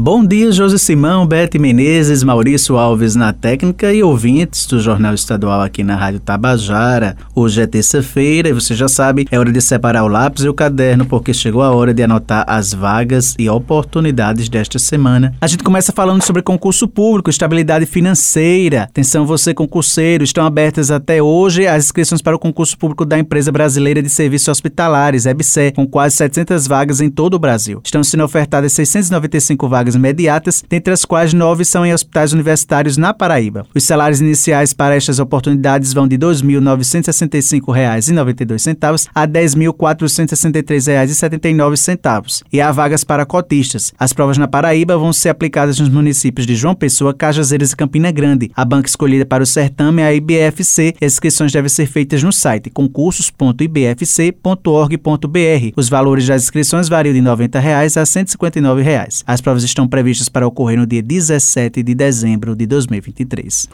Bom dia, José Simão, Bete Menezes, Maurício Alves na técnica e ouvintes do Jornal Estadual aqui na Rádio Tabajara. Hoje é terça-feira e você já sabe, é hora de separar o lápis e o caderno porque chegou a hora de anotar as vagas e oportunidades desta semana. A gente começa falando sobre concurso público, estabilidade financeira. Atenção você concurseiro, estão abertas até hoje as inscrições para o concurso público da Empresa Brasileira de Serviços Hospitalares, EBSE, com quase 700 vagas em todo o Brasil. Estão sendo ofertadas 695 vagas vagas imediatas, dentre as quais nove são em hospitais universitários na Paraíba. Os salários iniciais para estas oportunidades vão de R$ 2.965,92 a R$ 10.463,79 e há vagas para cotistas. As provas na Paraíba vão ser aplicadas nos municípios de João Pessoa, Cajazeiras e Campina Grande. A banca escolhida para o certame é a IBFC. As inscrições devem ser feitas no site concursos.ibfc.org.br. Os valores das inscrições variam de 90 reais a 159 reais. As provas estão previstas para ocorrer no dia 17 de dezembro de 2023.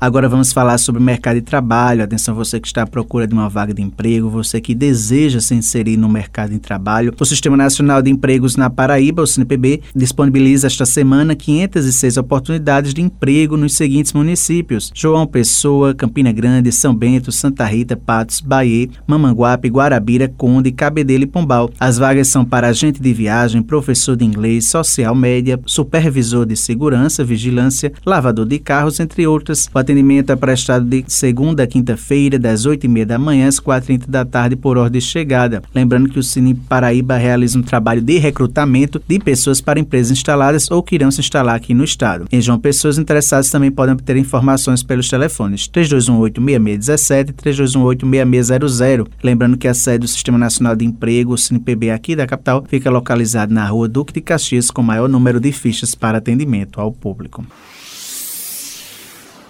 Agora vamos falar sobre o mercado de trabalho. Atenção, você que está à procura de uma vaga de emprego, você que deseja se inserir no mercado de trabalho. O Sistema Nacional de Empregos na Paraíba, o CNPB, disponibiliza esta semana 506 oportunidades de emprego nos seguintes municípios: João Pessoa, Campina Grande, São Bento, Santa Rita, Patos, Bahia, Mamanguape, Guarabira, Conde, Cabedelo e Pombal. As vagas são para agente de viagem, professor de inglês, social média, supervisor de segurança, vigilância, lavador de carros, entre outras. O atendimento é prestado de segunda a quinta-feira, das 8h30 da manhã às 4h30 da tarde, por ordem de chegada. Lembrando que o Cine Paraíba realiza um trabalho de recrutamento de pessoas para empresas instaladas ou que irão se instalar aqui no estado. Em João Pessoas, interessadas também podem obter informações pelos telefones 3218-6617 e 3218-6600. Lembrando que a sede do Sistema Nacional de Emprego, o CinePB aqui da capital, fica localizada na rua Duque de Caxias, com maior número de fichas para atendimento ao público.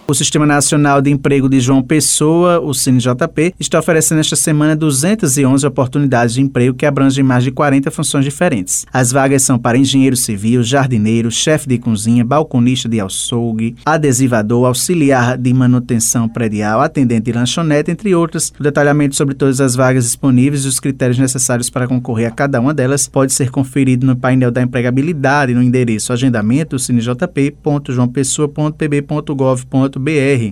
O Sistema Nacional de Emprego de João Pessoa, o CineJP, está oferecendo esta semana 211 oportunidades de emprego que abrangem mais de 40 funções diferentes. As vagas são para engenheiro civil, jardineiro, chefe de cozinha, balconista de açougue, adesivador, auxiliar de manutenção predial, atendente de lanchonete, entre outras. O detalhamento sobre todas as vagas disponíveis e os critérios necessários para concorrer a cada uma delas pode ser conferido no painel da empregabilidade no endereço agendamento cinejp.joaopessoa.pb.gov.br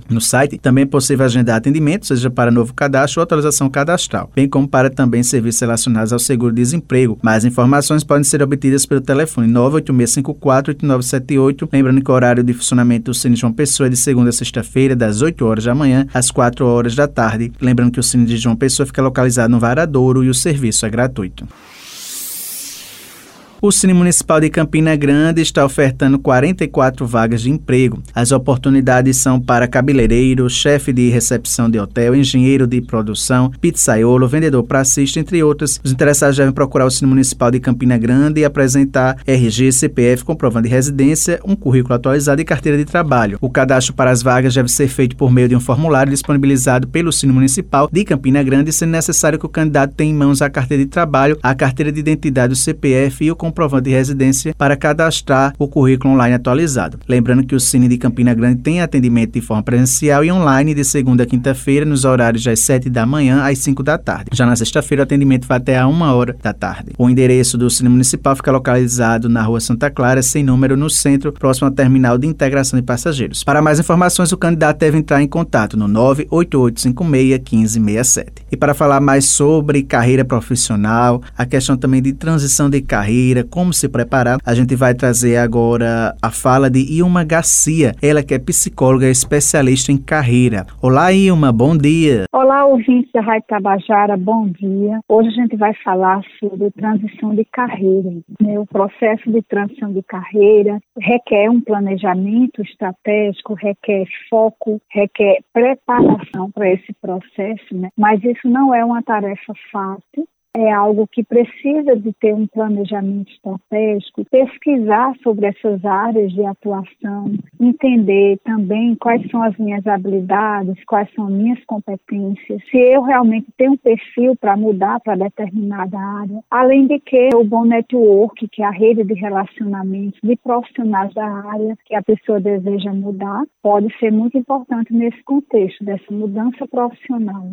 no site também é possível agendar atendimento, seja para novo cadastro ou atualização cadastral, bem como para também serviços relacionados ao seguro-desemprego. Mais informações podem ser obtidas pelo telefone 986548978, lembrando que o horário de funcionamento do Cine João Pessoa é de segunda a sexta-feira, das 8 horas da manhã às 4 horas da tarde. Lembrando que o Cine de João Pessoa fica localizado no Varadouro e o serviço é gratuito. O Cine Municipal de Campina Grande está ofertando 44 vagas de emprego. As oportunidades são para cabeleireiro, chefe de recepção de hotel, engenheiro de produção, pizzaiolo, vendedor pracista, entre outras. Os interessados devem procurar o Cine Municipal de Campina Grande e apresentar RG, CPF, comprovando de residência, um currículo atualizado e carteira de trabalho. O cadastro para as vagas deve ser feito por meio de um formulário disponibilizado pelo Cine Municipal de Campina Grande, sendo necessário que o candidato tenha em mãos a carteira de trabalho, a carteira de identidade, o CPF e o comprovante de residência para cadastrar o currículo online atualizado. Lembrando que o Cine de Campina Grande tem atendimento de forma presencial e online de segunda a quinta-feira, nos horários das 7 da manhã às 5 da tarde. Já na sexta-feira, o atendimento vai até a 1 hora da tarde. O endereço do Cine Municipal fica localizado na rua Santa Clara, sem número, no centro, próximo ao terminal de integração de passageiros. Para mais informações, o candidato deve entrar em contato no 988561567. E para falar mais sobre carreira profissional, a questão também de transição de carreira, como se preparar, a gente vai trazer agora a fala de Ilma Garcia, ela que é psicóloga especialista em carreira. Olá, Ilma, bom dia. Olá, ouvintes da Rádio Tabajara, bom dia. Hoje a gente vai falar sobre transição de carreira. Né? O processo de transição de carreira requer um planejamento estratégico, requer foco, requer preparação para esse processo, né? mas isso não é uma tarefa fácil é algo que precisa de ter um planejamento estratégico, pesquisar sobre essas áreas de atuação, entender também quais são as minhas habilidades, quais são as minhas competências, se eu realmente tenho um perfil para mudar para determinada área. Além de que o bom network, que é a rede de relacionamentos de profissionais da área que a pessoa deseja mudar, pode ser muito importante nesse contexto dessa mudança profissional.